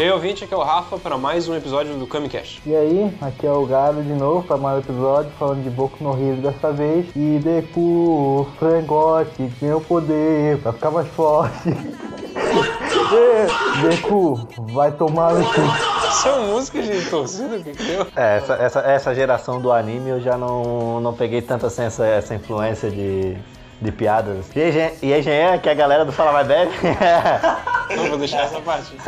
E aí, ouvinte, aqui é o Rafa para mais um episódio do Camicast. E aí, aqui é o Galo de novo para mais um episódio, falando de Boku no Hero dessa vez. E Deku, frangote, meu poder pra ficar mais forte. É, Deku, vai tomar no cu. São músicas de torcida, o que que deu? É, essa, essa, essa geração do anime eu já não, não peguei tanta assim, essa, essa influência de, de piadas. E aí, e Jean, que é a galera do Fala Mais Bebe? Não vou deixar essa parte.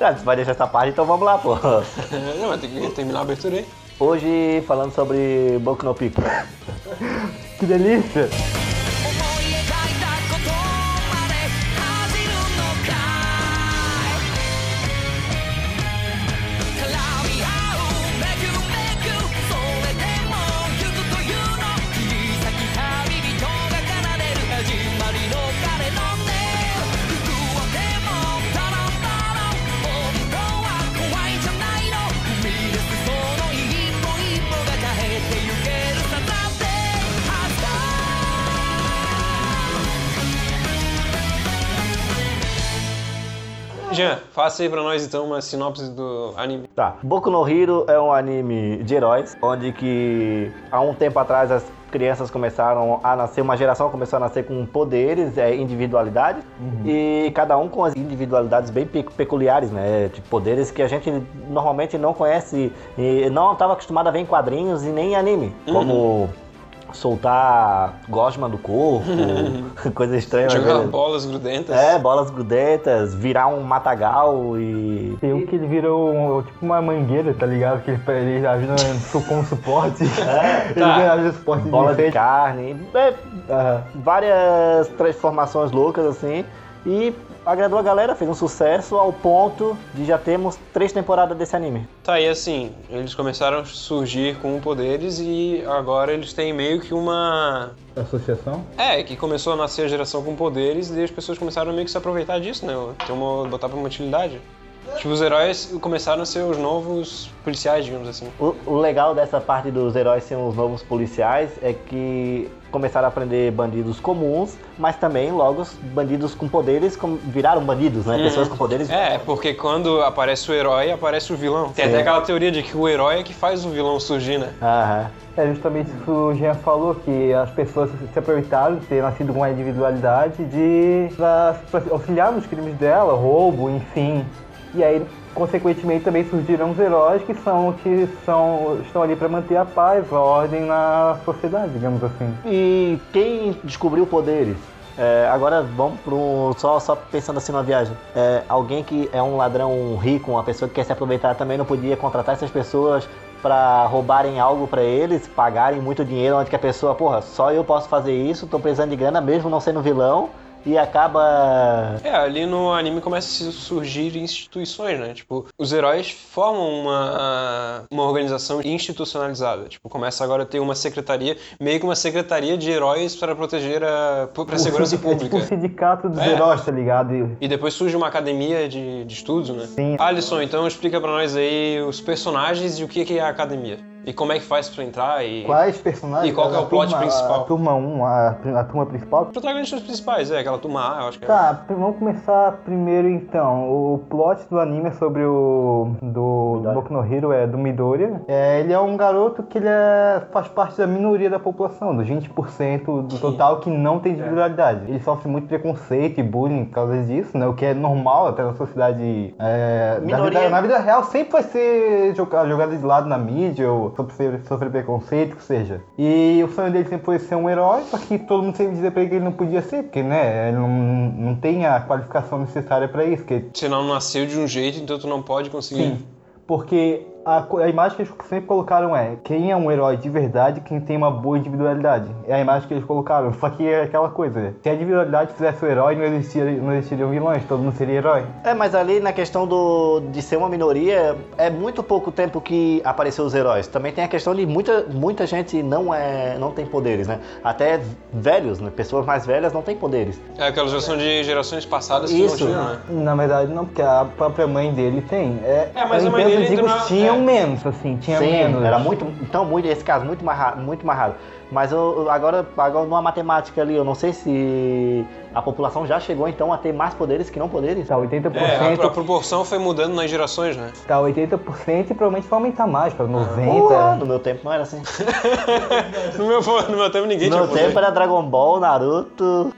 Ah, você vai deixar essa parte, então vamos lá, pô. Não, mas tem que terminar a abertura aí. Hoje falando sobre Boku no Pico. Que delícia! Faça aí pra nós então uma sinopse do anime. Tá. Boku no Hero é um anime de heróis, onde que há um tempo atrás as crianças começaram a nascer, uma geração começou a nascer com poderes, é, individualidades, e cada um com as individualidades bem pe- peculiares, né? De poderes que a gente normalmente não conhece e não estava acostumado a ver em quadrinhos e nem em anime, como soltar gosma do corpo, coisa estranha. Jogar bolas grudentas. É, bolas grudentas, virar um matagal e Tem um que ele virou um- tipo uma mangueira, tá ligado? Que ele, ele ajuda como suporte. ele tá. ajuda suporte bola de defesa. carne, é, Aham. várias transformações loucas assim. E agradou a galera, fez um sucesso ao ponto de já termos três temporadas desse anime. Tá, e assim, eles começaram a surgir com poderes e agora eles têm meio que uma. Associação? É, que começou a nascer a geração com poderes e as pessoas começaram meio que se aproveitar disso, né? Ter uma, botar pra uma utilidade. Tipo, os heróis começaram a ser os novos policiais, digamos assim. O, o legal dessa parte dos heróis serem os novos policiais é que começaram a aprender bandidos comuns, mas também logo os bandidos com poderes com- viraram bandidos, né? Pessoas com poderes. É, porque quando aparece o herói, aparece o vilão. Tem Sim. até aquela teoria de que o herói é que faz o vilão surgir, né? Aham. É justamente isso que o Jean falou, que as pessoas se aproveitaram de ter nascido com uma individualidade de pra, pra auxiliar nos crimes dela, roubo, enfim. E aí, consequentemente, também surgiram os heróis que são que são estão ali para manter a paz, a ordem na sociedade, digamos assim. E quem descobriu poderes? É, agora vamos um. Só, só pensando assim numa viagem. É, alguém que é um ladrão rico, uma pessoa que quer se aproveitar também não podia contratar essas pessoas para roubarem algo para eles, pagarem muito dinheiro, onde que a pessoa, porra, só eu posso fazer isso, tô precisando de grana mesmo não sendo vilão. E acaba. É, ali no anime começa a surgir instituições, né? Tipo, os heróis formam uma, uma organização institucionalizada. Tipo, começa agora a ter uma secretaria, meio que uma secretaria de heróis para proteger a, pra segurança É tipo pública. o sindicato dos É. heróis, tá ligado? E- E depois surge uma academia de, de estudos, né? Sim. Alisson, então explica pra nós aí os personagens e o que é a academia. E como é que faz pra entrar e... Quais personagens? E qual que é o plot turma- principal? A turma 1, a, a turma principal. Os protagonistas principais, é, aquela turma A, eu acho que é. Tá, vamos começar primeiro então. O plot do anime é sobre o. do. Boku no Hero é do Midoriya. É, ele é um garoto que ele é- faz parte da minoria da população, dos 20% do total que não tem individualidade. Ele sofre muito preconceito e bullying por causa disso, né? O que é normal até na sociedade. É, na, Minoria. vida, na vida real sempre vai ser joga- jogado de lado na mídia ou sofrer, sofrer preconceito, que seja. E o sonho dele sempre foi ser um herói, só que todo mundo sempre dizia pra ele que ele não podia ser, porque né, ele não, não tem a qualificação necessária pra isso. Que, Você não nasceu de um jeito, então tu não pode conseguir. sim, porque a, a imagem que eles sempre colocaram é quem é um herói de verdade, quem tem uma boa individualidade. É a imagem que eles colocaram. Só que é aquela coisa, se a individualidade fizesse o herói, não, existia, não existiriam vilões, todo mundo seria herói. É, mas ali na questão do, de ser uma minoria, é muito pouco tempo que apareceu os heróis. Também tem a questão de muita, muita gente não, é, não tem poderes, né? Até velhos, né? Pessoas mais velhas não têm poderes. É aquela geração de gerações passadas que Isso. não tinham, né? Na verdade, não, porque a própria mãe dele tem. É, É, mas a mãe dele na- tinham menos, assim, tinha Sim, menos. era muito, então muito, esse caso muito mais raro, muito mais raro. Mas eu, agora, agora numa matemática ali, eu não sei se a população já chegou então a ter mais poderes que não poderes. Tá 80%, É, a, a proporção foi mudando nas gerações, né? tá 80% e provavelmente vai aumentar mais, pra 90%. Porra, no meu tempo não era assim. No meu, no meu tempo ninguém No tinha meu poder. tempo era Dragon Ball, Naruto.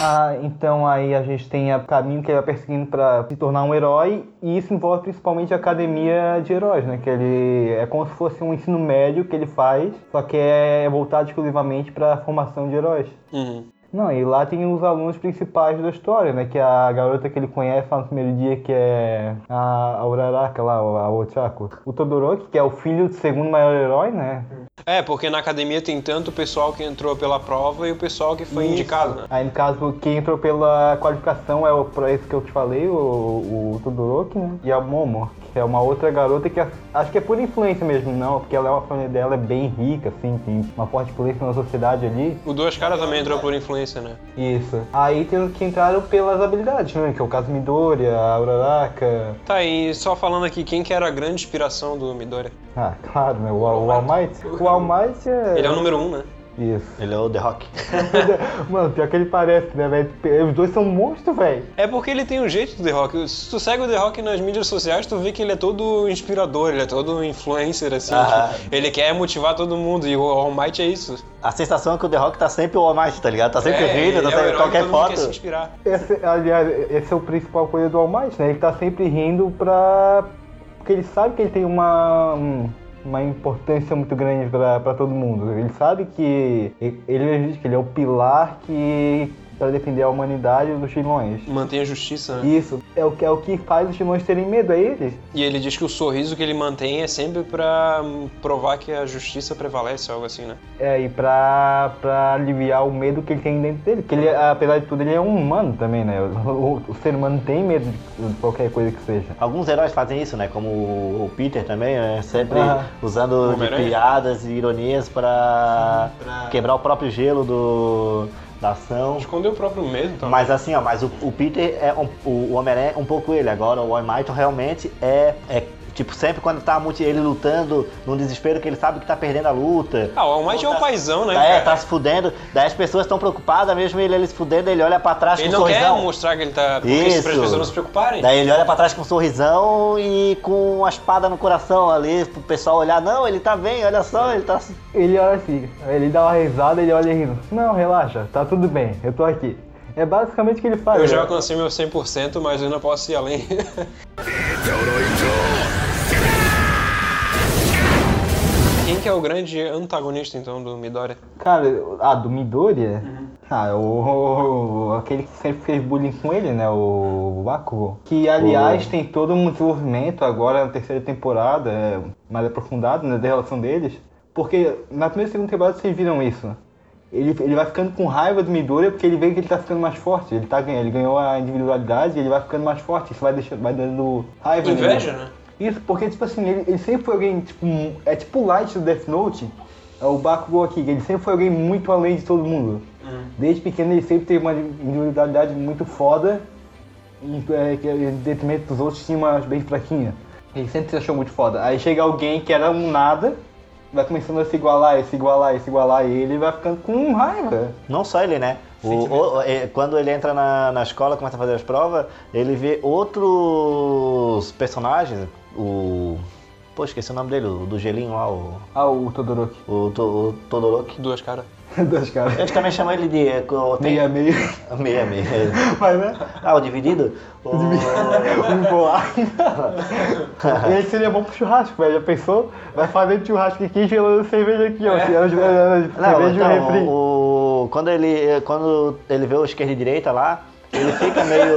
Ah, então aí a gente tem o caminho que ele vai perseguindo pra se tornar um herói, e isso envolve principalmente a academia de heróis, né? Que ele é como se fosse um ensino médio que ele faz, só que é voltado exclusivamente pra formação de heróis. Uhum. Não, e lá tem os alunos principais da história, né? Que é a garota que ele conhece lá no primeiro dia, que é a, a Uraraka lá, a Ochako. O Todoroki, que é o filho do segundo maior herói, né? É, porque na academia tem tanto o pessoal que entrou pela prova e o pessoal que foi indicado, né? Aí, no caso, quem entrou pela qualificação é o pra esse que eu te falei, o, o Todoroki, né? E a Momo, que é uma outra garota que é- acho que é por influência mesmo, não, porque ela é uma família dela é bem rica, assim, tem uma forte influência na sociedade ali. O Duas Caras também entrou por influência, né? Isso. Aí tem os que entraram pelas habilidades, né? Que é o caso Midoriya, a Uraraka. Tá, e só falando aqui, quem que era a grande inspiração do Midori? Ah, claro, né? O, o All Might. O All Might é. Ele é o número um, né? Isso. Ele é o The Rock. Mano, pior que ele parece, né, velho? Os dois são monstros, velho. É porque ele tem um jeito do The Rock. Se tu segue o The Rock nas mídias sociais, tu vê que ele é todo inspirador, ele é todo influencer, assim. Ah. tipo, ele quer motivar todo mundo, e o All Might é isso. A sensação é que o The Rock tá sempre o All Might, tá ligado? Tá sempre é, rindo, tá é o sempre herói qualquer mundo quer se foto. inspirar. Esse, aliás, esse é o principal coisa do All Might, né? Ele tá sempre rindo pra. Porque ele sabe que ele tem uma. um- uma importância muito grande pra todo mundo. Ele sabe que ele, ele que ele é o pilar que para defender a humanidade dos vilões. Mantém a justiça, né? Isso é o que é o que faz os vilões terem medo é eles. E ele diz que o sorriso que ele mantém é sempre pra hum, provar que a justiça prevalece, algo assim, né? É, e pra, pra aliviar o medo que ele tem dentro dele. Porque ele, apesar de tudo, ele é um humano também, né? O, o- o ser humano tem medo de qualquer coisa que seja. Alguns heróis fazem isso, né? Como o Peter também, né? Sempre Ah. usando piadas e ironias pra quebrar o próprio gelo do, da ação. Esconder o próprio medo, então. Mas assim, ó, mas o, o Peter é um, o, o Homem-Aranha é um pouco ele. Agora o All Might realmente é, é tipo sempre quando tá muito ele lutando num desespero que ele sabe que tá perdendo a luta. Ah, o Might é o paizão, né? É, cara? tá se fudendo. Daí as pessoas estão preocupadas, mesmo ele, ele se fudendo, ele olha pra trás Ele com um não quer sorrisão. mostrar que ele tá. Porque Isso. para as pessoas não se preocuparem. Daí ele olha pra trás com um sorrisão e com uma espada no coração ali, pro pessoal olhar, não, ele tá bem, olha só, ele tá. Ele olha assim, ele dá uma risada ele olha rindo. Não, relaxa, tá tudo bem, eu tô aqui. É basicamente o que ele faz. Eu já né? alcancei meu 100%, mas eu ainda posso ir além. que é o grande antagonista, então, do Midori? Cara, ah, do Midoriya? Ah, é o, o- aquele que sempre fez bullying com ele, né? O Bakugo. Que, aliás, tem todo um desenvolvimento agora na terceira temporada, é, mais aprofundado, né? Da relação deles. Porque na primeira e segunda temporada vocês viram isso. Ele, ele vai ficando com raiva do Midoriya porque ele vê que ele tá ficando mais forte. Ele, tá, ganhando- ele ganhou a individualidade e ele vai ficando mais forte. Isso vai, deixando, vai dando raiva nele. Inveja, né? Isso, porque, tipo assim, ele, ele sempre foi alguém, tipo, um- é tipo o Light do Death Note, é o Bakugou aqui, ele sempre foi alguém muito além de todo mundo. Desde pequeno ele sempre teve uma individualidade muito foda, em, é, que em detrimento dos outros tinha umas bem fraquinha. Ele sempre se achou muito foda. Aí chega alguém que era um nada, vai começando a se igualar, se igualar, se igualar, e ele vai ficando com raiva. Não só ele, né? O- o- é, quando ele entra na, na escola, começa a fazer as provas, ele vê outros personagens, o. Pô, esqueci o nome dele, o do gelinho lá, o. Ah, o Todoroki. O, to, o Todoroki. Duas caras. Dois caras. Eles também chamam ele de. é, Meia meia. Meia, meia. Mas né? Ah, o dividido? O- Um bolar. Ele seria bom pro churrasco, velho. Já pensou? Vai fazendo churrasco aqui e gelando cerveja aqui, ó. É. Não, cerveja e um então, refri. o, quando, ele, quando ele vê o esquerda e direita lá, ele fica meio.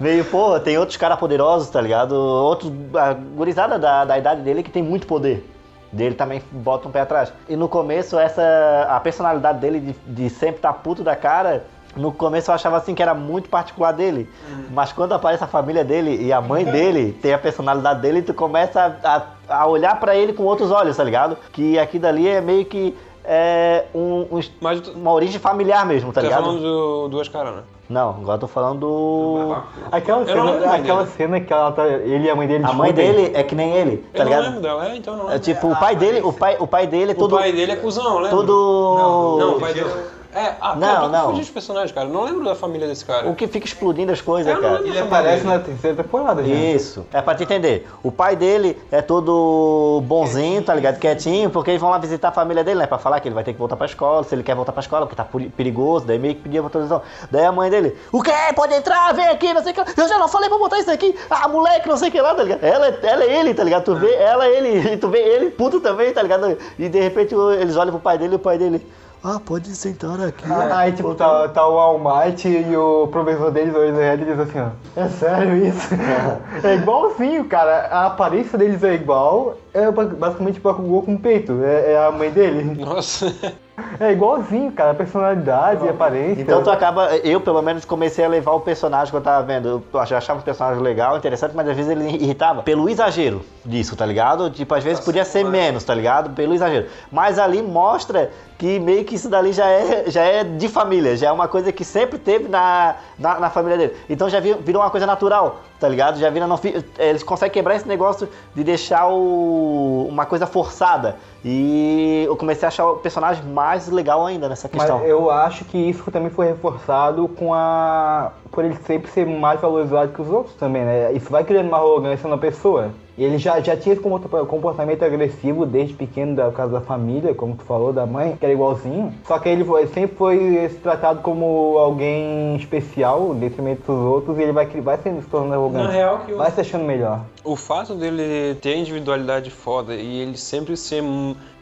Meio, pô, tem outros caras poderosos, tá ligado? Outros. A gurizada da, da idade dele que tem muito poder. Dele também bota um pé atrás. E no começo, essa. A personalidade dele de, de sempre estar puto da cara. No começo eu achava assim que era muito particular dele. Mas quando aparece a família dele e a mãe dele tem a personalidade dele, tu começa a, a- a olhar pra ele com outros olhos, tá ligado? Que aqui dali é meio que é, um- um- Mas tu, uma origem familiar mesmo, tá tá ligado? falando do Duas Caras, né? Não, agora eu tô falando do. Aquela não cena, aquela cena que ela tá, ele e a mãe dele A mãe dele é que nem ele, tá eu não ligado? lembro dela, é, então não É tipo, o pai dele, o pai, o pai dele é O tudo. pai dele é cuzão, lembra? Tudo. Não, o pai dele... É, ah, Não, não. confundiu os personagens, cara. Eu não lembro da família desse cara. O que fica explodindo as coisas, não cara. Ele aparece na terceira temporada, gente. Isso. É pra te entender. O pai dele é todo bonzinho, tá ligado? Quietinho, porque eles vão lá visitar a família dele, né? Pra falar que ele vai ter que voltar pra escola, se ele quer voltar pra escola, porque tá peri- perigoso, daí meio que pedia autorização. Daí a mãe dele, o quê? Pode entrar, vem aqui, não sei o que. Eu já não falei pra botar isso aqui. Ah, moleque, não sei o que lá, tá ligado? Ela, é- ela é ele, tá ligado? Tu vê ela, é ele, e tu vê ele puto também, tá ligado? E de repente eles olham pro pai dele e o pai dele. Ah, pode sentar aqui. Aí, tipo, tá, tá o Almighty e o professor deles, o Ezrehead, diz assim, ó. É sério isso? é igualzinho, cara. A aparência deles é igual. É ba- basicamente Bakugou com peito. É, é a mãe dele. Nossa. É igualzinho, cara. A personalidade e aparência. Então tu acaba, eu pelo menos comecei a levar o personagem que eu tava vendo. Eu ach- achava o personagem legal, interessante, mas às vezes ele irritava pelo exagero disso, tá ligado? Tipo, às vezes podia ser menos, tá ligado? Pelo exagero. Mas ali mostra que meio que isso dali já é, já é de família, já é uma coisa que sempre teve na, na, na família dele. Então já vi- virou uma coisa natural, tá ligado? Já vira, não, fi- eles conseguem quebrar esse negócio de deixar o, uma coisa forçada. E eu comecei a achar o personagem mais legal ainda nessa Mas questão. eu acho que isso também foi reforçado com a. por ele sempre ser mais valorizado que os outros também, né? Isso vai criando uma arrogância na pessoa. E ele já, já tinha esse comporta- comportamento agressivo desde pequeno, da casa da família, como tu falou, da mãe, que era igualzinho. Só que ele foi- sempre foi tratado como alguém especial, detrimento dos outros, e ele vai, vai se se tornando arrogante. Na real que eu- Vai se achando melhor. O fato dele ter individualidade foda e ele sempre ser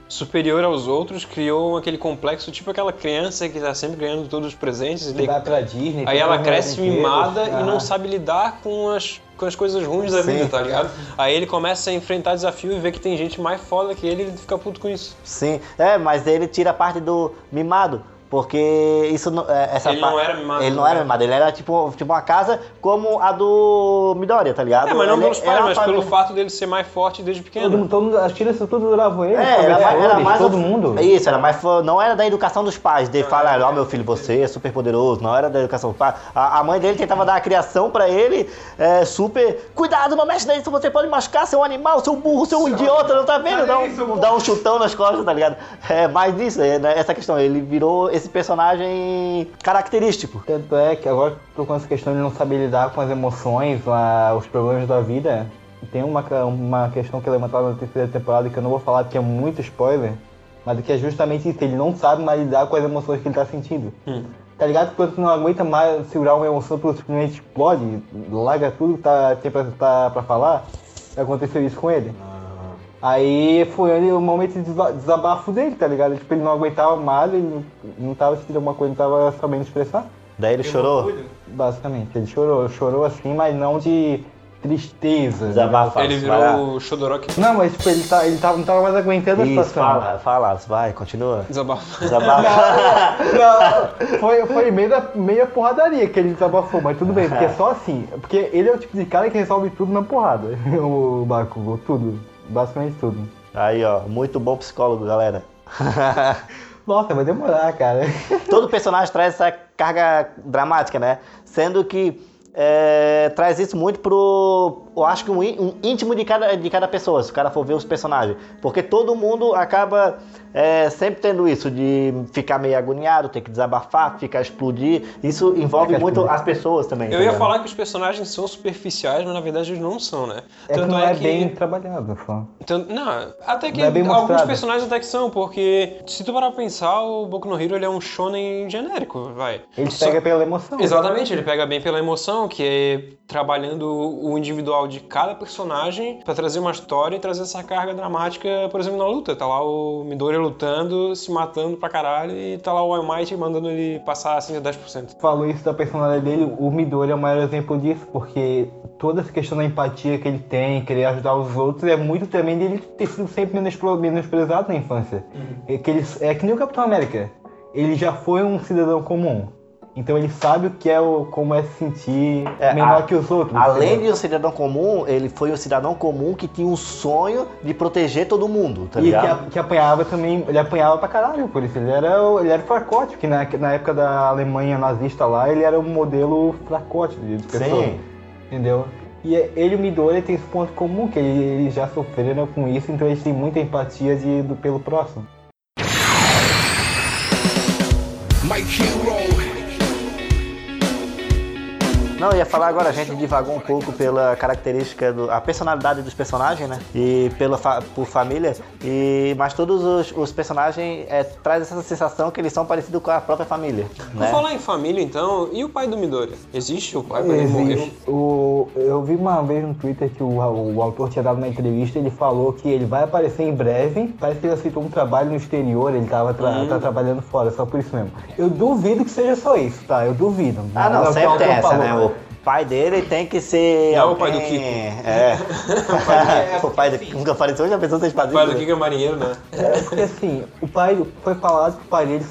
superior aos outros criou aquele complexo, tipo aquela criança que tá sempre ganhando todos os presentes. e vai pra Disney. Aí ela cresce mimada e ah. não sabe lidar com as, com as coisas ruins da vida, tá ligado? Aí ele começa a enfrentar desafio e vê que tem gente mais foda que ele e ele fica puto com isso. Sim, é, mas ele tira a parte do mimado. Porque isso não. é, Essa Ele não era mimado, Ele não era mimado, ele era tipo, tipo uma casa como a do Midoriya, tá ligado? É, mas não pelos pais, mas família- pelo fato dele ser mais forte desde Todo, pequeno. todo mundo, as crianças tudo adoravam ele, É, era, mais- era mais todo mundo. Isso, era mais. Não era da educação dos pais, de falar, ó, meu filho, você é super poderoso. Não era da educação dos pais. A, a mãe dele tentava dar a criação pra ele, é, super. Cuidado, não mexe nisso, você pode machucar, seu animal, seu burro, seu idiota, não tá vendo? Dá um, dá um chutão nas costas, tá ligado? É mais disso, é, né, essa questão. Ele virou esse personagem característico. Tanto é que agora tô com essa questão de não saber lidar com as emoções, lá, os problemas da vida. Tem uma, uma questão que é levantada na terceira temporada que eu não vou falar porque é muito spoiler, mas que é justamente isso, ele não sabe mais lidar com as emoções que ele tá sentindo. Tá ligado? Quando tu não aguenta mais segurar uma emoção, tu simplesmente explode, larga tudo que tá, tem pra, tá pra falar. Aconteceu isso com ele. Aí foi o momento de desa- desabafo dele, tá ligado? Tipo, ele não aguentava mais, ele não, não tava sentindo alguma coisa, não tava sabendo expressar. Daí ele chorou. Basicamente, ele chorou, chorou assim, mas não de tristeza. Desabafar. Ele vai lá. virou o Shodoroki Não, mas tipo, ele, tá, ele tava, não tava mais aguentando a Isso, situação. fala, fala, vai, continua. desabafo. Desabafa. Não, foi, foi meio, da, meio porradaria que ele desabafou, mas tudo bem, porque é só assim. Porque ele é o tipo de cara que resolve tudo na porrada. O Bakugo, tudo. Basicamente tudo. Aí, ó, muito bom psicólogo, galera. Nossa, vai demorar, cara. Todo personagem traz essa carga dramática, né? Sendo que é, traz isso muito pro. Eu acho que um, íntimo de cada, de cada pessoa, se o cara for ver os personagens. Porque todo mundo acaba é, sempre tendo isso, de ficar meio agoniado, ter que desabafar, ficar explodir. Isso envolve muito explodir. as pessoas também. Eu tá ia ligado? falar que os personagens são superficiais, mas na verdade eles não são, né? É que não é bem trabalhado, só. Tanto- não, até que Não é bem alguns mostrado. personagens até que são, porque se tu parar pra pensar, o Boku no Hero ele é um shonen genérico, vai. Ele Só- pega pela emoção. Exatamente, ele pega bem pela emoção, que é trabalhando o individual de cada personagem pra trazer uma história e trazer essa carga dramática, por exemplo, na luta. Tá lá o Midori lutando, se matando pra caralho, e tá lá o All Might mandando ele passar assim a 10%. falou isso da personalidade dele, o Midori é o maior exemplo disso, porque toda essa questão da empatia que ele tem, querer ajudar os outros, é muito também dele ter sido sempre menospre- menosprezado na infância. É, que ele, é que nem o Capitão América. Ele já foi um cidadão comum. Então ele sabe o que é o, como é se sentir É, menor a- que os outros. Além entendeu? de um cidadão comum, ele foi um cidadão comum que tinha um sonho de proteger todo mundo, tá E que, ligado? a- que apanhava também, ele apanhava pra caralho por isso. Ele era, o- ele era fracote, que na, na época da Alemanha nazista lá, ele era um modelo fracote de pessoa. Sim. Entendeu? E é- ele e o Midori têm esse ponto comum, que ele- eles já sofreram com isso, então eles têm muita empatia de, do, pelo próximo. My hero. Não, eu ia falar agora, a gente divagou um pouco pela característica, do, a personalidade dos personagens, né? E pela fa- por família. E, mas todos os, os personagens é, trazem essa sensação que eles são parecidos com a própria família. Por Né? falar em família, então, e o pai do Midori? Existe o pai quando ele morreu? O, eu vi uma vez no Twitter que o, o autor tinha dado uma entrevista, ele falou que ele vai aparecer em breve. Parece que ele aceitou um trabalho no exterior, ele tava tra- Hum. tá trabalhando fora, só por isso mesmo. Eu duvido que seja só isso, tá? Eu duvido. Ah, não, É o que o sempre tem essa, falou. né? O pai dele tem que ser. Não é o alguém- pai do Kiko. É. o pai do Kiko nunca apareceu, já pensou ser O pai do Kiko é marinheiro, né? É porque assim, o pai foi falado que o pai dele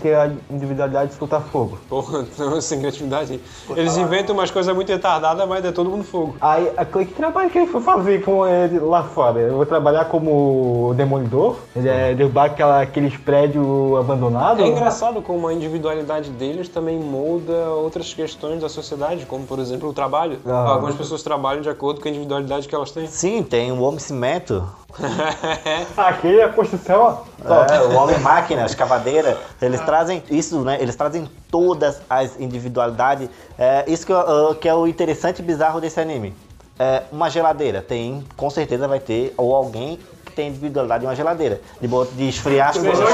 tem a individualidade de soltar fogo. Porra, sem criatividade. Eles inventam umas coisas muito retardadas, mas é todo mundo fogo. Aí, a- que trabalho que ele foi fazer com ele lá fora? Eu vou trabalhar como demolidor? Ele é derrubar aquela, aqueles prédios abandonados? É engraçado como a individualidade deles também molda outras questões da sociedade, como por exemplo o trabalho. Ah. Algumas pessoas trabalham de acordo com a individualidade que elas têm. Sim, tem o Homem Cimento, Aqui é a construção, ó. é, o Homem Máquina, a escavadeira. Eles trazem isso, né? Eles trazem todas as individualidades. É, isso que, eu- que é o interessante e bizarro desse anime. É, uma geladeira tem, com certeza vai ter, ou alguém que tem individualidade de uma geladeira. De, bot- de esfriar as coisas.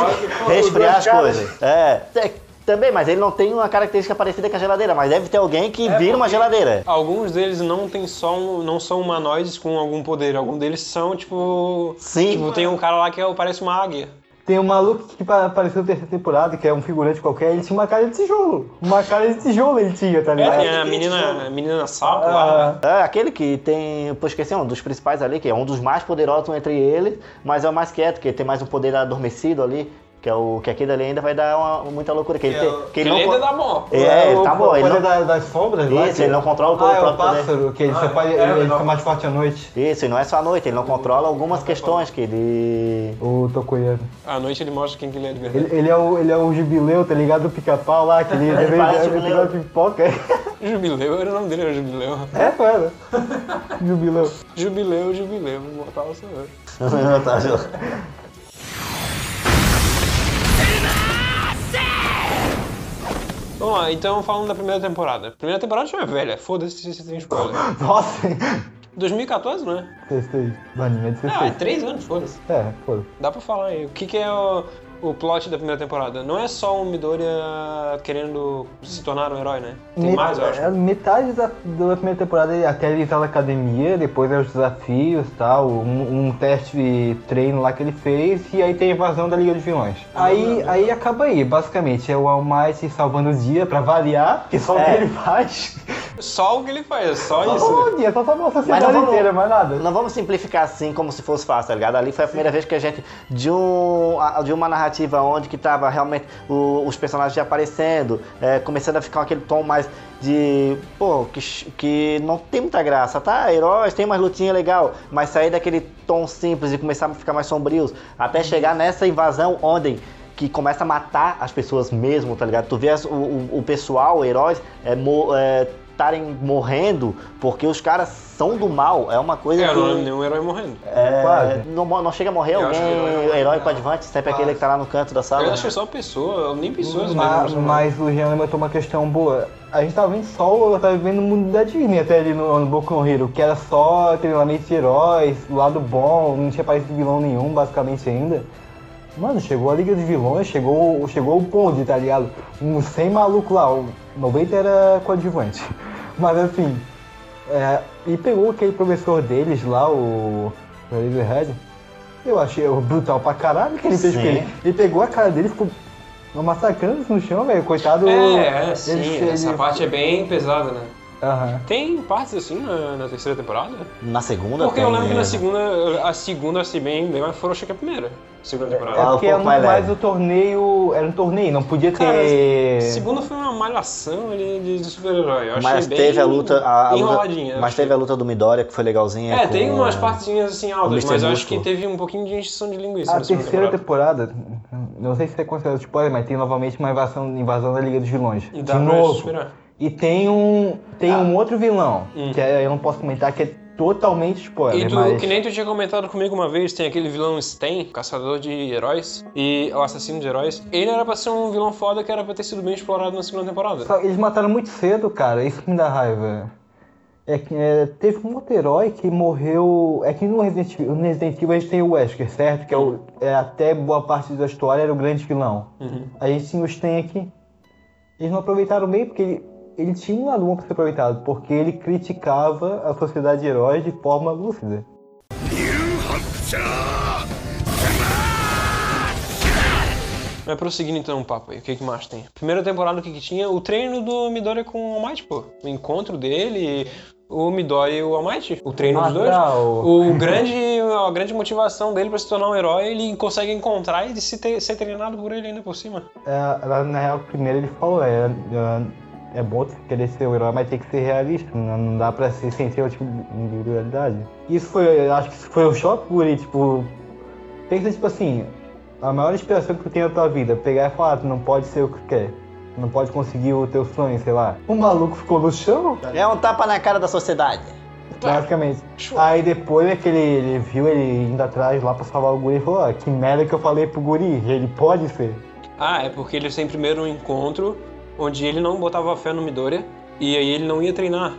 Resfriar as coisas. É, é, também, mas ele não tem uma característica parecida com a geladeira, mas deve ter alguém que vira uma geladeira. Alguns deles não tem só um- não são humanoides com algum poder. Alguns deles são tipo, Sim. tipo tem um cara lá que é- parece uma águia. Tem um maluco que pa- apareceu na terceira temporada, que é um figurante qualquer, ele tinha uma cara de tijolo. Uma cara de tijolo ele tinha, tá É, ligado? tem a menina, a menina sapo lá. Ah, É, aquele que tem, pô, esqueci, um dos principais ali, que é um dos mais poderosos entre eles, mas é o mais quieto, que tem mais um poder adormecido ali, que é o que aquele ali ainda vai dar uma, muita loucura. Que ele, tem, que ele ele não, ainda dá bom. É, ele o tá bom, ele poder não, da- das sombras lá. Isso, que- ele não controla o Ah, é o próprio poder. pássaro, que ele, só pode, ele, ele fica mais forte à noite. Isso, e não é só à noite, ele não controla algumas questões que ele... O Tokoyami. À noite ele mostra quem que ele é de verdade. Ele, ele é o, ele é o jubileu, tá ligado? Do pica-pau lá, que ele Ele parece ele jubileu. ele pipoca. Jubileu, era o nome dele, era Jubileu. É, cara. Jubileu. Jubileu, Jubileu, mortal sou eu. Tá, Vamos lá, então falando da primeira temporada. Primeira temporada já é velha, foda-se se tem spoiler. Nossa. 2014, não é? 16. Do anime é Ah, é 16. três anos, foda-se. É, pô. Dá pra falar aí. O que, que é o, o plot da primeira temporada? Não é só o Midoriya querendo se tornar um herói, né? Tem Me- mais, eu acho. é, Metade da, da primeira temporada ele até ele entrar na academia, depois é os desafios tal, um, um teste de treino lá que ele fez, e aí tem a invasão da Liga de Vilões. Aí, aí acaba aí, basicamente, é o All Might salvando o dia pra variar, que só o que É. ele faz. Só o que ele faz, é só Só isso. salva o dia, só salva a sociedade não vamos, inteira, mais nada. não vamos simplificar assim como se fosse fácil, tá ligado? Ali foi a primeira vez que a gente, de, um, de uma narrativa onde que tava realmente o- os personagens já aparecendo, é, começando a ficar aquele tom mais de, pô, que, que não tem muita graça, tá? Heróis, tem umas lutinhas legal, mas sair daquele tom simples e começar a ficar mais sombrios, até chegar nessa invasão onde que começa a matar as pessoas mesmo, tá ligado? Tu vê as- o, o, o pessoal, heróis, é, mo- é, estarem morrendo porque os caras são do mal. É uma coisa É, que. não é nenhum herói morrendo. é, Quase. não, não chega a morrer Eu alguém acho que o herói herói, vai morrer, coadjuvante, sempre aquele que tá lá no canto da sala. Eu acho que é só pessoa, nem pessoas Mas, mesmo. mas o Jean levantou uma questão boa. A gente tava vendo só, eu tava vendo o mundo da Disney até ali no, no Boku no Hero, que era só treinamento de heróis, lado bom, não tinha parecido vilão nenhum, basicamente ainda. Mano, chegou a Liga de Vilões, chegou, chegou o bonde, tá ligado? Um 100 maluco lá, o 90 era coadjuvante. Mas assim, é, e pegou aquele professor deles lá, o Razorhead. Eu achei brutal pra caralho que ele fez com ele. Ele pegou a cara dele e ficou massacrando no chão, velho. Coitado. É, é, ele- sim, ele- essa parte é bem pesada, né? Aham. Tem partes assim na, na terceira temporada? Na segunda Porque eu tem- lembro que na segunda, a segunda, assim, bem, bem mais frouxa que a primeira. Segunda É temporada. Ah, um porque era mais mais o torneio. Era um torneio, não podia Cara, ter. segunda foi uma malhação ali de, de super-herói. Eu achei Mas bem teve a luta. A, a luta enroladinha. eu mas teve a luta do Midoriya que foi legalzinha. É, com- tem umas partezinhas assim altas, mas eu acho que teve um pouquinho de encheção de linguiça A terceira temporada. temporada, não sei se é considerado spoiler, mas tem novamente uma invasão, invasão da Liga dos Vilões. E de dá pra novo. esperar. E tem um. Tem um outro vilão, Hum. que é- eu não posso comentar, que é totalmente spoiler. E mas... que nem tu tinha comentado comigo uma vez, tem aquele vilão Sten, caçador de heróis, e o assassino de heróis. Ele era pra ser um vilão foda que era pra ter sido bem explorado na segunda temporada. Eles mataram muito cedo, cara. Isso que me dá raiva. É que é, teve um outro herói que morreu. É que no Resident Evil, no Resident Evil a gente tem o Wesker, certo? Que é, o, é até boa parte da história era o grande vilão. Uhum. A gente tinha o Sten aqui. Eles não aproveitaram bem porque ele, ele tinha um lado bom pra ser aproveitado, porque ele criticava a sociedade de heróis de forma lúcida. Mas prosseguindo então o papo aí, o que, que mais tem? Primeira temporada, o que, que tinha? O treino do Midoriya com o All Might, pô. O encontro dele, o Midoriya e o All Might. O treino Ah, dos dois. tá, o- O grande, a grande motivação dele pra se tornar um herói, ele consegue encontrar e se ter- ser treinado por ele ainda por cima. É, na real, primeiro ele falou, é, é, é bom querer ser o herói, mas tem que ser realista, não, não dá pra ser sem ter o tipo de individualidade. Isso foi, eu acho que isso foi um choque por ele, tipo, pensa tipo assim, a maior inspiração que tu tem na tua vida, pegar e falar, tu não pode ser o que tu quer, tu não pode conseguir o teu sonho, sei lá. O maluco ficou no chão, É um tapa na cara da sociedade. basicamente. Aí depois é que ele, ele viu ele indo atrás lá pra salvar o guri e falou, ó, que merda que eu falei pro guri, ele pode ser. Ah, é porque eles têm primeiro um encontro onde ele não botava fé no Midoriya e aí ele não ia treinar.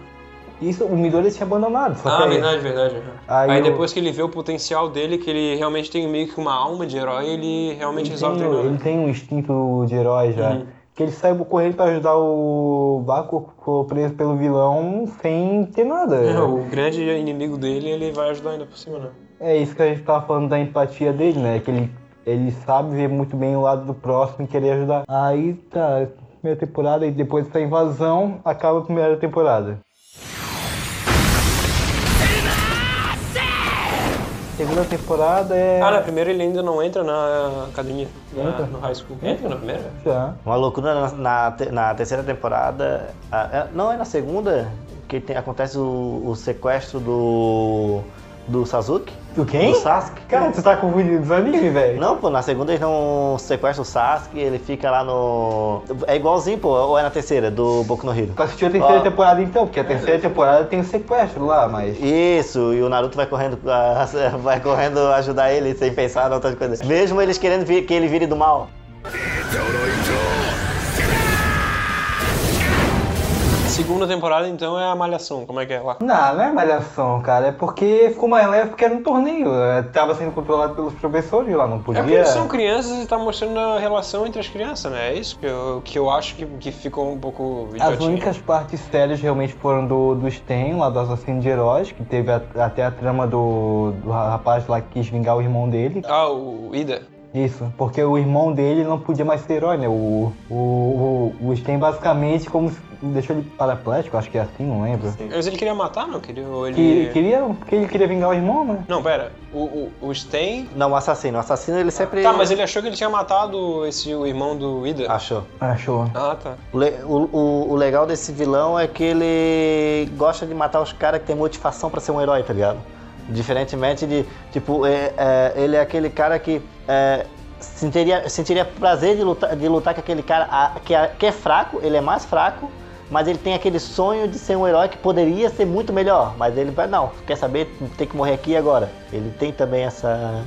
Isso, o Midori tinha abandonado, Ah, aí- verdade, verdade. Aí Aí, eu- depois que ele vê o potencial dele, que ele realmente tem meio que uma alma de herói, ele realmente Ele resolve tem, treinar. ele né? tem um instinto de herói já. Uhum. Que ele saiu correndo pra ajudar o ficou preso pelo vilão sem ter nada. É, o grande inimigo dele, ele vai ajudar ainda por cima, né? É isso que a gente tava falando da empatia dele, né? Que ele, ele sabe ver muito bem o lado do próximo e querer ajudar. Aí tá, primeira temporada e depois dessa invasão acaba a primeira temporada. Segunda temporada é. Ah, na primeira ele ainda não entra na academia, na- Entra. no high school. Entra na primeira? Já. Uma loucura na, na, te- na terceira temporada. ah, é- não, é na segunda que tem- acontece o, o sequestro do. do Sasuke. Do quem? Do Sasuke. Cara, tu tá confundindo os animes, velho. Não, pô, na segunda eles não sequestram o Sasuke, ele fica lá no. É igualzinho, pô, ou é na terceira, do Boku no Hero? Tu assistiu a terceira Ó. temporada então, porque a terceira temporada tem o sequestro lá, mas. Isso, e o Naruto vai correndo, vai correndo ajudar ele sem pensar em outras coisas. Mesmo eles querendo que ele vire do mal. Segunda temporada, então, é a Malhação. Como é que é lá? Não, não é malhação, cara. É porque ficou mais leve porque era um torneio. é, Tava sendo controlado pelos professores lá, não É podia. porque eles são crianças e tá mostrando a relação entre as crianças, né? É isso que eu, que eu acho que, que ficou um pouco As idiotinho. únicas partes sérias realmente foram do, do Sten, lá do Assassino de Heróis, que teve a- até a trama do, do rapaz lá que quis vingar o irmão dele. Ah, o Ida. Isso, porque o irmão dele não podia mais ser herói, né? O, o, o, o Sten basicamente como se- deixou ele paraplético, acho que é assim, não lembro. Mas ele queria matar, não? Queria, ele... Que, queria, porque ele queria vingar o irmão, né? Não, pera. O, o, o Sten... Não, o assassino. O assassino ele sempre. Tá, mas ele achou que ele tinha matado esse, o irmão do Ida. Achou. Achou. Ah, tá. O, le- o- o- o legal desse vilão é que ele gosta de matar os caras que tem motivação pra ser um herói, tá ligado? Diferentemente de, tipo, é- é, ele é aquele cara que é, sentiria, sentiria prazer de lutar, de lutar com aquele cara a- que, é, que é fraco, ele é mais fraco, mas ele tem aquele sonho de ser um herói que poderia ser muito melhor. Mas ele vai, não, quer saber, tem que morrer aqui agora. Ele tem também essa.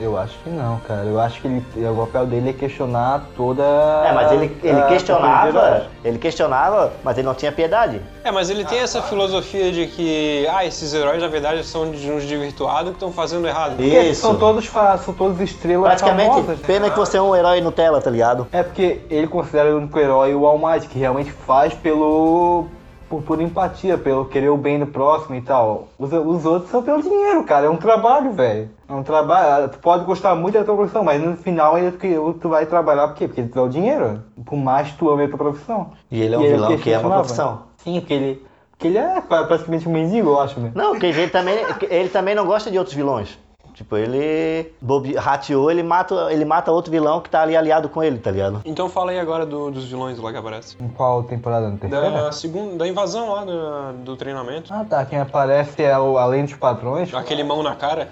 Eu acho que não, cara. Eu acho que ele, o papel dele é questionar toda. É, mas ele, ele a- questionava, ele questionava, mas ele não tinha piedade. É, mas ele tem essa filosofia de que, ah, esses heróis na verdade são de uns desvirtuados que estão fazendo errado. Porque Isso. são todos são todos estrelas Praticamente, famosas. pena que você é um herói Nutella, tá ligado? É porque ele considera o único herói o All Might, que realmente faz pelo. Por, por empatia, pelo querer o bem do próximo e tal. Os, os outros são pelo dinheiro, cara. É um trabalho, velho. É um trabalho. Tu pode gostar muito da tua profissão, mas no final ainda tu, tu vai trabalhar por quê? Porque tu dá o dinheiro. Por mais que tu ame a tua profissão. E ele é um E vilão que é uma profissão. Sim, porque ele. Que ele é pra- praticamente um mendigo, eu acho, né? Não, que ele também, ele também não gosta de outros vilões. Tipo, ele bobe- rateou, ele mata, ele mata outro vilão que tá ali aliado com ele, tá ligado? Então fala aí agora do- dos vilões lá que aparece. Em qual temporada? Na terceira? Da segunda, da invasão lá do, do treinamento. Ah tá, quem aparece é o Além dos Padrões. Aquele mão na cara.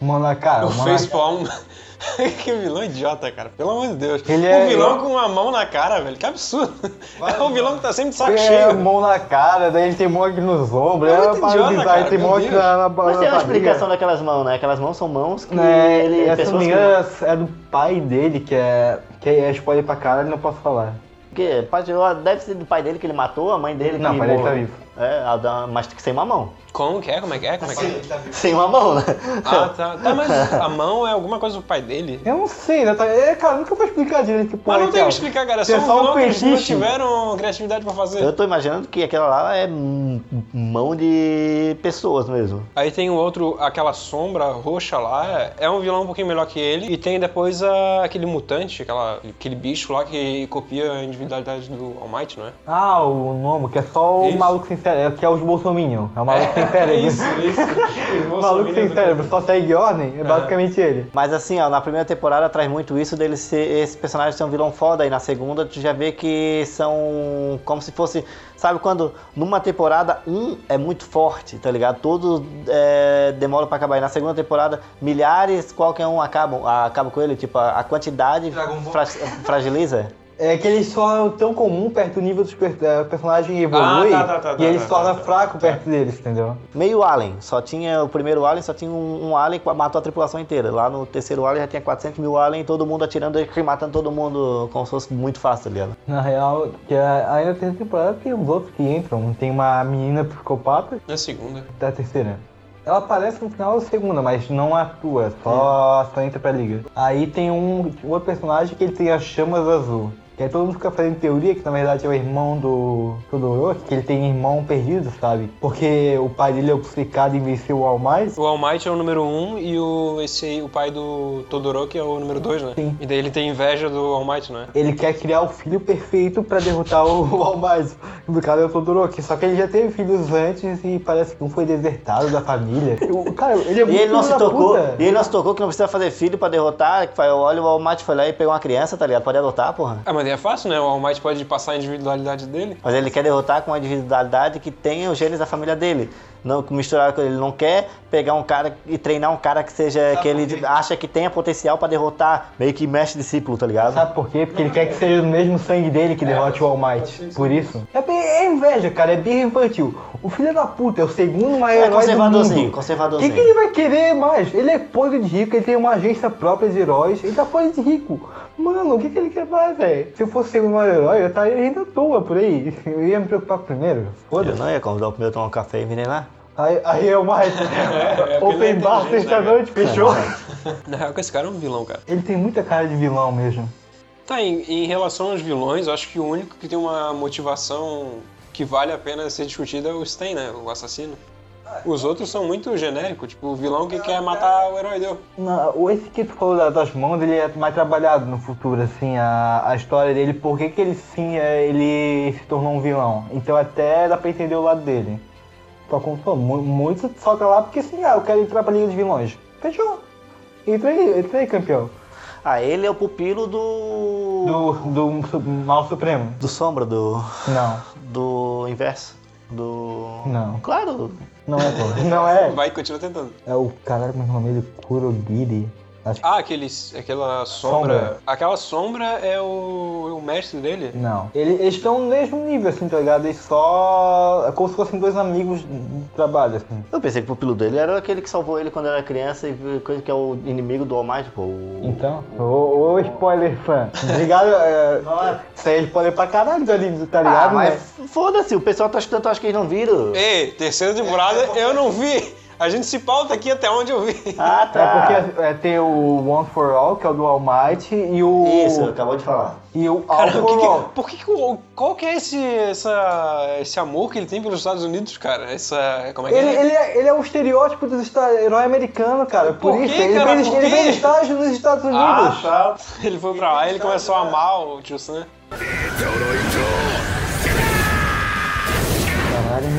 Mão na cara. O facepalm. que vilão idiota, cara. Pelo amor de Deus. Ele um é- vilão com uma mão na cara, velho. Que absurdo. é um vilão que tá sempre de saco É, cheio. mão na cara, daí ele tem mão aqui nos ombros. É É, idiota, bizarra, cara, ele tem mão aqui na, na, Mas na tem uma explicação daquelas mãos, né? Aquelas mãos são mãos que É, ele. essa, se não pessoas me que- engano, é do pai dele, que é, que é spoiler pra caralho, não posso falar. que pode- deve ser do pai dele que ele matou, a mãe dele Não, que o pai dele tá morreu. vivo. É, a da- mas sem uma mão. Como que é? Como é que é? Como é que é? Sem uma mão, né? Ah, tá. Tá, mas a mão é alguma coisa do pai dele? Eu não sei, né? tá- É, cara, nunca vou explicar direito que porra Mas não é tem que explicar, cara. É Tem só um só um vilão que eles não tiveram criatividade pra fazer. Eu tô imaginando que aquela lá é mão de pessoas mesmo. Aí tem o outro, aquela sombra roxa lá, é um vilão um pouquinho melhor que ele. E tem depois a- aquele mutante, aquela, aquele bicho lá que copia a individualidade do All Might, não é? Ah, o nome, que é só o Isso. maluco sem cérebro, que é os Bolsominion. É o maluco sem É cérebro. isso, isso. O maluco sem cérebro, só segue ordem, é basicamente ele. Mas assim, ó, na primeira temporada traz muito isso dele ser esse personagem ser um vilão foda, e na segunda tu já vê que são como se fosse. Sabe quando numa temporada um é muito forte, tá ligado? Todos é, demoram pra acabar. E na segunda temporada, milhares, qualquer um acabam, acaba com ele, tipo, a, a quantidade fra- fragiliza. É que eles são tão comum perto do nível dos per eh, o personagem evolui Ah, tá, tá, tá, e ele tá, se tá, torna tá, fraco perto deles, entendeu? Meio Alien, só tinha o primeiro Alien, só tinha um, um Alien que matou a tripulação inteira. Lá no terceiro Alien já tinha 400 mil Alien e todo mundo atirando e matando todo mundo como se fosse muito fácil, tá ligado? Na real, que a- aí na terceira temporada tem os outros que entram. Tem uma menina psicopata Na segunda. da terceira. Ela aparece no final da segunda, mas não atua, só, só entra pra liga. Aí tem um outro personagem que ele tem as chamas azul. Que aí todo mundo fica fazendo teoria que na verdade é o irmão do Todoroki, que ele tem irmão perdido, sabe? Porque o pai dele é obcecado em vencer o All Might. O All Might é o número 1 um, e o, esse o pai do Todoroki é o número 2, né? Sim. E daí ele tem inveja do All Might, né? Ele quer criar o filho perfeito pra derrotar o All Might. No caso é o Todoroki. Só que ele já teve filhos antes e parece que um foi desertado da família. O- Cara, ele é muito E ele não se tocou, puta. e ele não se tocou que não precisa fazer filho pra derrotar, que foi, olha, o Almighty foi lá e pegou uma criança, tá ligado? Pode adotar, porra. Ah, mas daí é fácil, né? O All Might pode passar a individualidade dele. Mas ele quer derrotar com uma individualidade que tenha os genes da família dele. Não misturar com ele. Ele não quer pegar um cara e treinar um cara que seja. que ele acha que tenha potencial pra derrotar, meio que mestre discípulo, tá ligado? Sabe por quê? Porque ele quer que seja do mesmo sangue dele que derrote o All Might. Por isso. É, bem- é inveja, cara. É birra infantil. O filho da puta é o segundo maior É herói do conservadorzinho, mundo. O conservadorzinho. que, que ele vai querer mais? Ele é podre de rico, ele tem uma agência própria de heróis, ele tá podre de rico. Mano, o que, que ele quer mais, velho? Se eu fosse o segundo maior herói, eu estaria ainda à toa por aí. Eu ia me preocupar primeiro. Eu Foda-se. não ia convidar o primeiro a tomar um café e envenenar. Aí, aí é o mais. é é Open bar né, sexta-noite, fechou? Na real, que esse cara é um vilão, cara. Ele tem muita cara de vilão mesmo. Tá, em, em relação aos vilões, eu acho que o único que tem uma motivação que vale a pena ser discutida é o Stain, né? O assassino. Os outros são muito genéricos, tipo, o vilão que quer matar o herói deu. Não, esse que tu falou da- das mãos, ele é mais trabalhado no futuro, assim, a, a história dele, por que que ele sim, é, ele se tornou um vilão. Então até dá pra entender o lado dele. Só como tu falou, mu- muitos soltam lá porque assim, ah, eu quero entrar pra Liga dos Vilões. Fechou. Entra aí, entra aí, campeão. Ah, ele é o pupilo do. Do, do, Mal Supremo. Do Sombra, do. Não, Do inverso. Do. não. Claro! Não é, pô. Não é. Vai, continua tentando. É o caralho, como é que é o nome dele? Kurogiri. Acho Ah, aquele, aquela sombra. Sombra. Aquela sombra é o, é o mestre dele? Não. Ele- Eles estão no mesmo nível, assim, tá ligado? Eles só. É como se fossem dois amigos de trabalho, assim. Eu pensei que o pupilo dele era aquele que salvou ele quando era criança e coisa que é o inimigo do All Might, pô. O... Então, ô, ô spoiler fã. Obrigado. É, isso aí é spoiler pra caralho do anime, tá Ah, ligado? mas né? foda-se, o pessoal tá chutando, acho que eles não viram. Ei, terceira temporada eu não vi. A gente se pauta aqui até onde eu vi. Ah, tá. É porque é, tem o One for All, que é o do All Might, e o. Isso, acabou de falar. E o All Cara, for por que, All. que, por que, que qual que é esse, essa, esse amor que ele tem pelos Estados Unidos, cara? Essa, como é que Ele, é? ele, é, ele é o estereótipo do herói americano, cara. Por, Por isso, quê, ele, cara? Por ele estágio nos Estados Unidos. Ah, tá. Ele foi pra lá e ele começou a amar o tio Sam.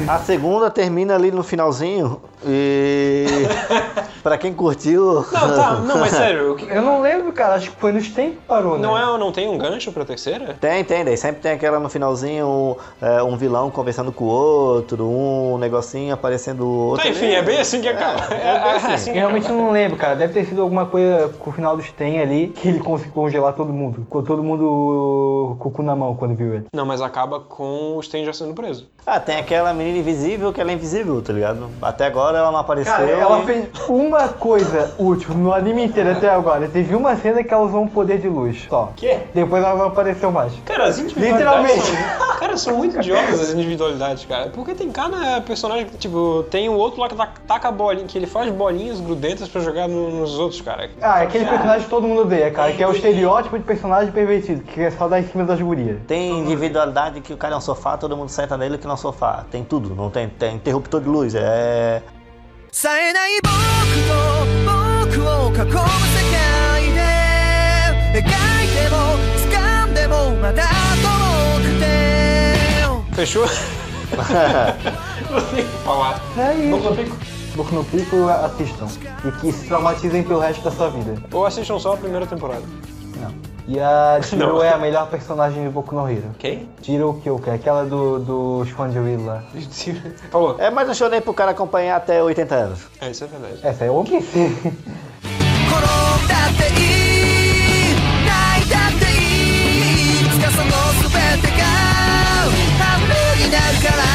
A segunda termina ali no finalzinho e. pra quem curtiu. Não, tá, não, mas sério, o que- Eu não lembro, cara. Acho que foi nos tempos que parou, né? não, é, não tem um gancho pra terceira? Tem, tem, daí sempre tem aquela no finalzinho, é, um vilão conversando com o outro, um negocinho aparecendo o outro. Tá, enfim, ali. é bem assim que acaba. É, é é assim. assim que realmente não lembro, cara. Deve ter sido alguma coisa com o final dos tem ali, que ele conseguiu congelar todo mundo. Ficou todo mundo com o cu na mão quando viu ele. Não, mas acaba com o Stranger sendo preso. Ah, tem aquela menina invisível que ela é invisível, tá ligado? Até agora ela não apareceu. Cara, ela e- fez uma coisa útil no anime inteiro até agora. Teve uma cena que ela usou um poder de luz. Só. Quê? Depois ela não apareceu mais. Cara, as individualidades Literalmente. São, cara, são muito idiotas as individualidades, cara. Porque tem cada personagem que, tipo, tem o outro lá que ta- taca bolinha, que ele faz bolinhas grudentas pra jogar no- nos outros, cara. Ah, é aquele personagem que todo mundo odeia, cara, que é o estereótipo de personagem pervertido, que é só dar em cima das gurias. Tem individualidade que o cara é um sofá, todo mundo senta nele que não é um sofá. Tem tudo, não tem, tem interruptor de luz, é. 冴えない僕と僕を囲む世界で描いても掴んでもまだ遠くて Fechou? Não tem o que falar. É isso. Boku no Pico. Boku no Pico, assistam. E que se traumatizem pelo resto da sua vida. Ou assistam só a primeira temporada. Não. E a Jiro é a melhor personagem de Boku no Hero. Quem? Jiro Kyoka, aquela do, do Sponge lá. Tá Falou. É mais um show nem pro cara acompanhar até 80 anos. É, isso é verdade. Essa é o Piece. Cara!